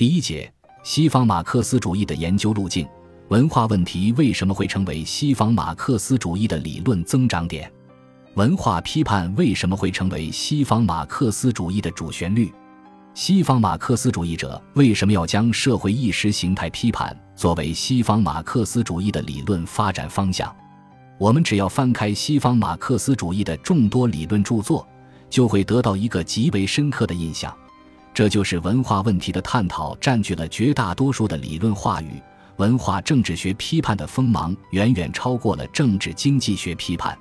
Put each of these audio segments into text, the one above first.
第一节：西方马克思主义的研究路径。文化问题为什么会成为西方马克思主义的理论增长点？文化批判为什么会成为西方马克思主义的主旋律？西方马克思主义者为什么要将社会意识形态批判作为西方马克思主义的理论发展方向？我们只要翻开西方马克思主义的众多理论著作，就会得到一个极为深刻的印象，这就是文化问题的探讨占据了绝大多数的理论话语。文化政治学批判的锋芒远远超过了政治经济学批判。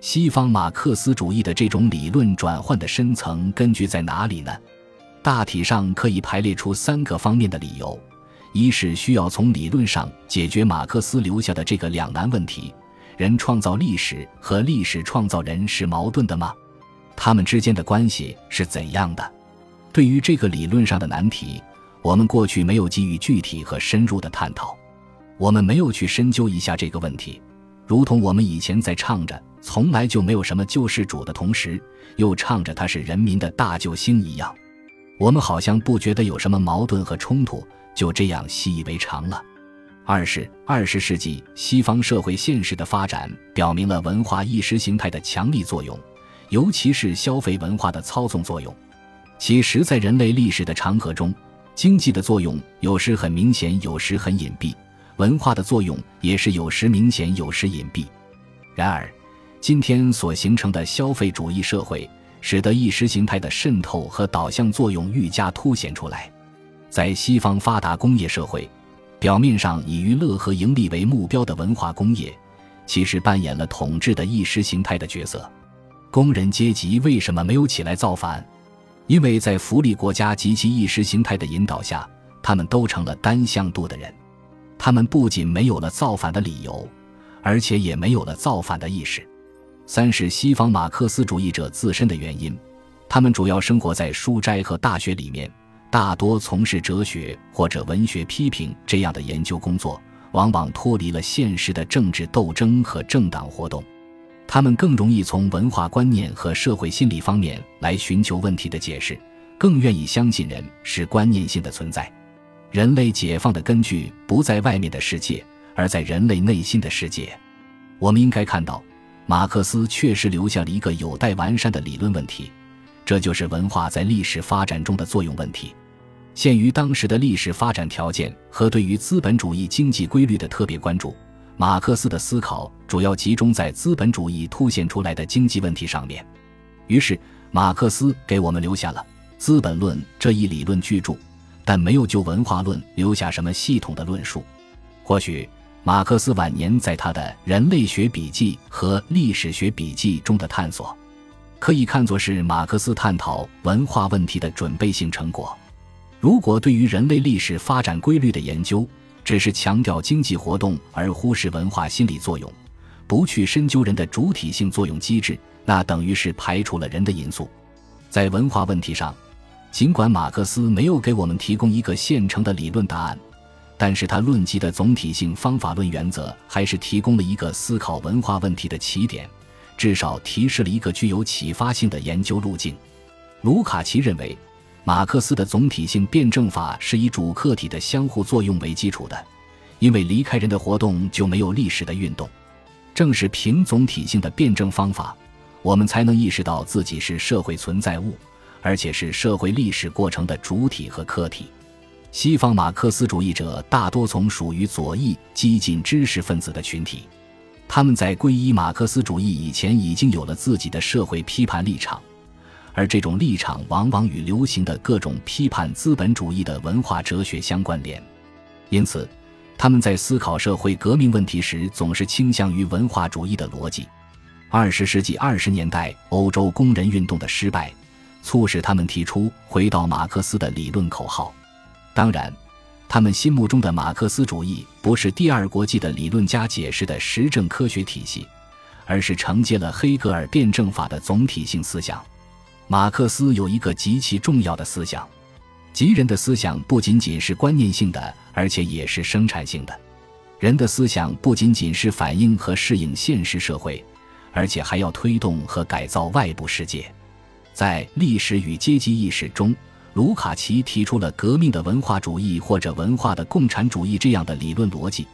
西方马克思主义的这种理论转换的深层根据在哪里呢？大体上可以排列出三个方面的理由：一是需要从理论上解决马克思留下的这个两难问题：人创造历史和历史创造人是矛盾的吗？他们之间的关系是怎样的？对于这个理论上的难题。我们过去没有给予具体和深入的探讨，我们没有去深究一下这个问题，如同我们以前在唱着“从来就没有什么救世主”的同时，又唱着他是人民的大救星一样，我们好像不觉得有什么矛盾和冲突，就这样习以为常了。二是二十世纪西方社会现实的发展表明了文化意识形态的强力作用，尤其是消费文化的操纵作用，其实在人类历史的长河中。经济的作用有时很明显，有时很隐蔽；文化的作用也是有时明显，有时隐蔽。然而，今天所形成的消费主义社会，使得意识形态的渗透和导向作用愈加凸显出来。在西方发达工业社会，表面上以娱乐和盈利为目标的文化工业，其实扮演了统治的意识形态的角色。工人阶级为什么没有起来造反？因为在福利国家及其意识形态的引导下，他们都成了单向度的人。他们不仅没有了造反的理由，而且也没有了造反的意识。三是西方马克思主义者自身的原因，他们主要生活在书斋和大学里面，大多从事哲学或者文学批评这样的研究工作，往往脱离了现实的政治斗争和政党活动。他们更容易从文化观念和社会心理方面来寻求问题的解释，更愿意相信人是观念性的存在。人类解放的根据不在外面的世界，而在人类内心的世界。我们应该看到，马克思确实留下了一个有待完善的理论问题，这就是文化在历史发展中的作用问题。限于当时的历史发展条件和对于资本主义经济规律的特别关注。马克思的思考主要集中在资本主义凸显出来的经济问题上面，于是马克思给我们留下了《资本论》这一理论巨著，但没有就文化论留下什么系统的论述。或许马克思晚年在他的《人类学笔记》和《历史学笔记》中的探索，可以看作是马克思探讨文化问题的准备性成果。如果对于人类历史发展规律的研究，只是强调经济活动而忽视文化心理作用，不去深究人的主体性作用机制，那等于是排除了人的因素。在文化问题上，尽管马克思没有给我们提供一个现成的理论答案，但是他论及的总体性方法论原则还是提供了一个思考文化问题的起点，至少提示了一个具有启发性的研究路径。卢卡奇认为。马克思的总体性辩证法是以主客体的相互作用为基础的，因为离开人的活动就没有历史的运动。正是凭总体性的辩证方法，我们才能意识到自己是社会存在物，而且是社会历史过程的主体和客体。西方马克思主义者大多从属于左翼激进知识分子的群体，他们在皈依马克思主义以前已经有了自己的社会批判立场。而这种立场往往与流行的各种批判资本主义的文化哲学相关联，因此，他们在思考社会革命问题时总是倾向于文化主义的逻辑。二十世纪二十年代欧洲工人运动的失败，促使他们提出回到马克思的理论口号。当然，他们心目中的马克思主义不是第二国际的理论家解释的实证科学体系，而是承接了黑格尔辩证法的总体性思想。马克思有一个极其重要的思想，即人的思想不仅仅是观念性的，而且也是生产性的。人的思想不仅仅是反映和适应现实社会，而且还要推动和改造外部世界。在《历史与阶级意识》中，卢卡奇提出了革命的文化主义或者文化的共产主义这样的理论逻辑。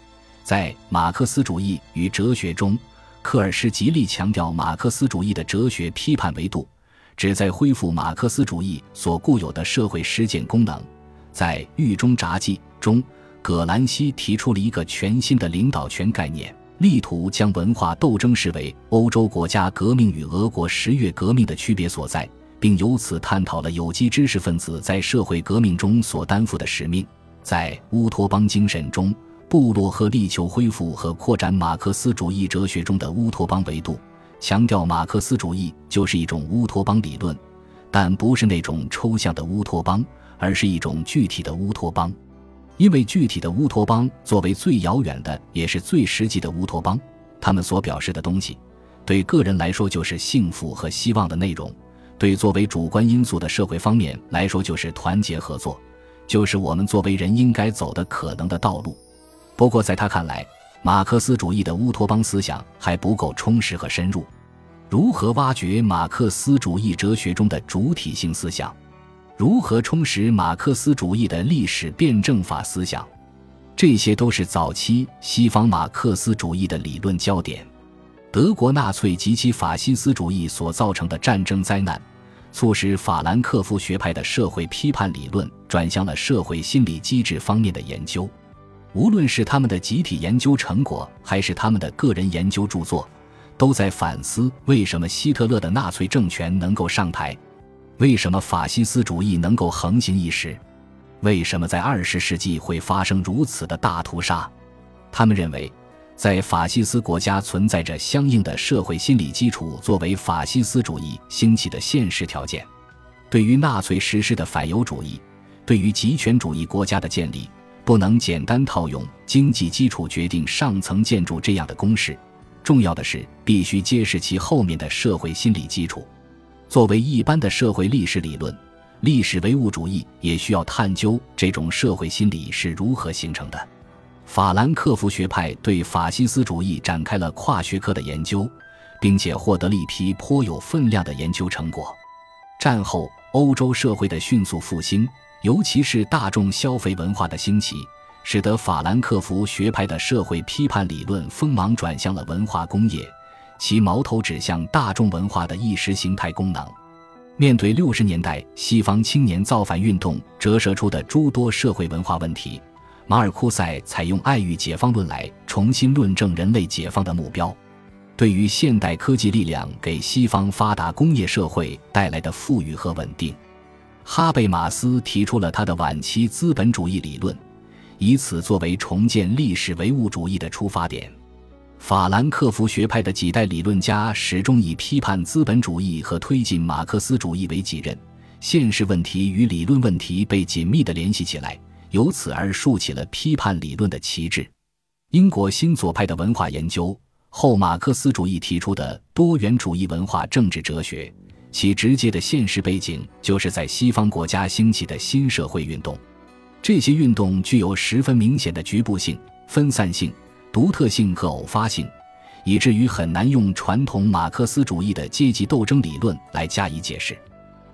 在马克思主义与哲学中，科尔施极力强调马克思主义的哲学批判维度，旨在恢复马克思主义所固有的社会实践功能。在《狱中札记》中，葛兰西提出了一个全新的领导权概念，力图将文化斗争视为欧洲国家革命与俄国十月革命的区别所在。并由此探讨了有机知识分子在社会革命中所担负的使命。在乌托邦精神中，布洛赫力求恢复和扩展马克思主义哲学中的乌托邦维度，强调马克思主义就是一种乌托邦理论，但不是那种抽象的乌托邦，而是一种具体的乌托邦。因为具体的乌托邦作为最遥远的，也是最实际的乌托邦，他们所表示的东西，对个人来说就是幸福和希望的内容。对作为主观因素的社会方面来说，就是团结合作，就是我们作为人应该走的可能的道路。不过，在他看来，马克思主义的乌托邦思想还不够充实和深入。如何挖掘马克思主义哲学中的主体性思想？如何充实马克思主义的历史辩证法思想？这些都是早期西方马克思主义的理论焦点。德国纳粹及其法西斯主义所造成的战争灾难，促使法兰克福学派的社会批判理论转向了社会心理机制方面的研究。无论是他们的集体研究成果，还是他们的个人研究著作，都在反思为什么希特勒的纳粹政权能够上台，为什么法西斯主义能够横行一时，为什么在二十世纪会发生如此的大屠杀。他们认为。在法西斯国家存在着相应的社会心理基础，作为法西斯主义兴起的现实条件。对于纳粹实施的反犹主义，对于极权主义国家的建立，不能简单套用经济基础决定上层建筑这样的公式。重要的是，必须揭示其后面的社会心理基础。作为一般的社会历史理论，历史唯物主义也需要探究这种社会心理是如何形成的。法兰克福学派对法西斯主义展开了跨学科的研究，并且获得了一批颇有分量的研究成果。战后欧洲社会的迅速复兴，尤其是大众消费文化的兴起，使得法兰克福学派的社会批判理论锋芒转向了文化工业，其矛头指向大众文化的意识形态功能。面对六十年代西方青年造反运动折射出的诸多社会文化问题。马尔库塞采用爱欲解放论来重新论证人类解放的目标。对于现代科技力量给西方发达工业社会带来的富裕和稳定，哈贝马斯提出了他的晚期资本主义理论，以此作为重建历史唯物主义的出发点。法兰克福学派的几代理论家始终以批判资本主义和推进马克思主义为己任，现实问题与理论问题被紧密地联系起来。由此而竖起了批判理论的旗帜。英国新左派的文化研究后马克思主义提出的多元主义文化政治哲学，其直接的现实背景就是在西方国家兴起的新社会运动。这些运动具有十分明显的局部性、分散性、独特性和偶发性，以至于很难用传统马克思主义的阶级斗争理论来加以解释。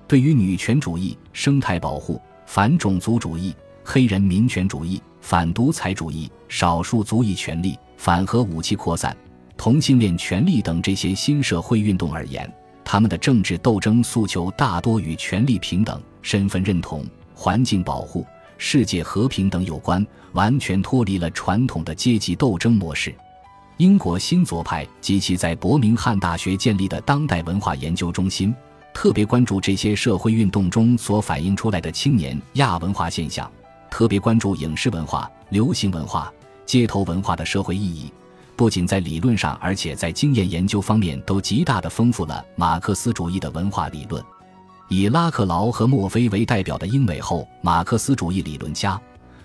对于女权主义、生态保护、反种族主义。黑人民权主义、反独裁主义、少数族裔权利、反核武器扩散、同性恋权利等这些新社会运动而言，他们的政治斗争诉求大多与权力平等、身份认同、环境保护、世界和平等有关，完全脱离了传统的阶级斗争模式。英国新左派及其在伯明翰大学建立的当代文化研究中心，特别关注这些社会运动中所反映出来的青年亚文化现象。特别关注影视文化、流行文化、街头文化的社会意义，不仅在理论上，而且在经验研究方面都极大的丰富了马克思主义的文化理论。以拉克劳和墨菲为代表的英美后马克思主义理论家，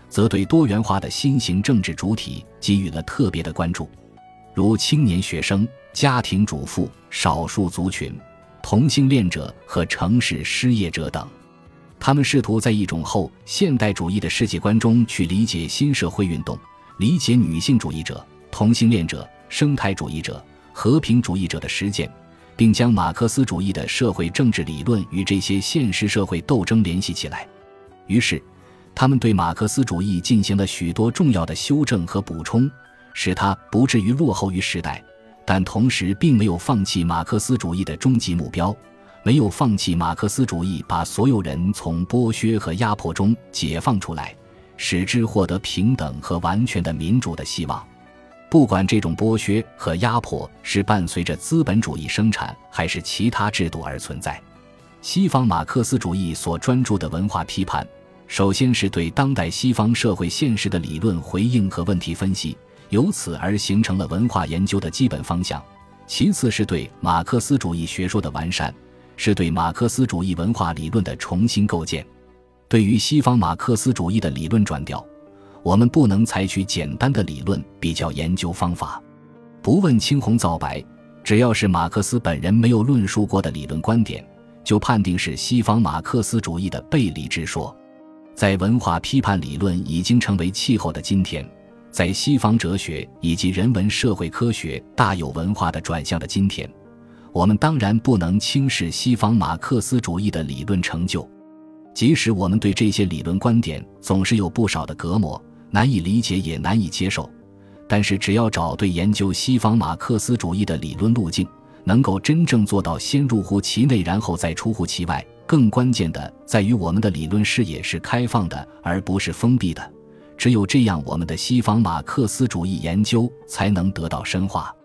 则对多元化的新型政治主体给予了特别的关注，如青年学生、家庭主妇、少数族群、同性恋者和城市失业者等。他们试图在一种后现代主义的世界观中去理解新社会运动，理解女性主义者、同性恋者、生态主义者、和平主义者的实践，并将马克思主义的社会政治理论与这些现实社会斗争联系起来。于是，他们对马克思主义进行了许多重要的修正和补充，使它不至于落后于时代。但同时，并没有放弃马克思主义的终极目标，没有放弃马克思主义把所有人从剥削和压迫中解放出来，使之获得平等和完全的民主的希望。不管这种剥削和压迫是伴随着资本主义生产，还是其他制度而存在，西方马克思主义所专注的文化批判，首先是对当代西方社会现实的理论回应和问题分析，由此而形成了文化研究的基本方向；其次是对马克思主义学说的完善，是对马克思主义文化理论的重新构建。对于西方马克思主义的理论转调。我们不能采取简单的理论比较研究方法，不问青红皂白，只要是马克思本人没有论述过的理论观点，就判定是西方马克思主义的背离之说。在文化批判理论已经成为气候的今天，在西方哲学以及人文社会科学大有文化的转向的今天，我们当然不能轻视西方马克思主义的理论成就，即使我们对这些理论观点总是有不少的隔膜。难以理解也难以接受，但是只要找对研究西方马克思主义的理论路径，能够真正做到先入乎其内，然后再出乎其外。更关键的在于，我们的理论视野是开放的，而不是封闭的。只有这样，我们的西方马克思主义研究才能得到深化。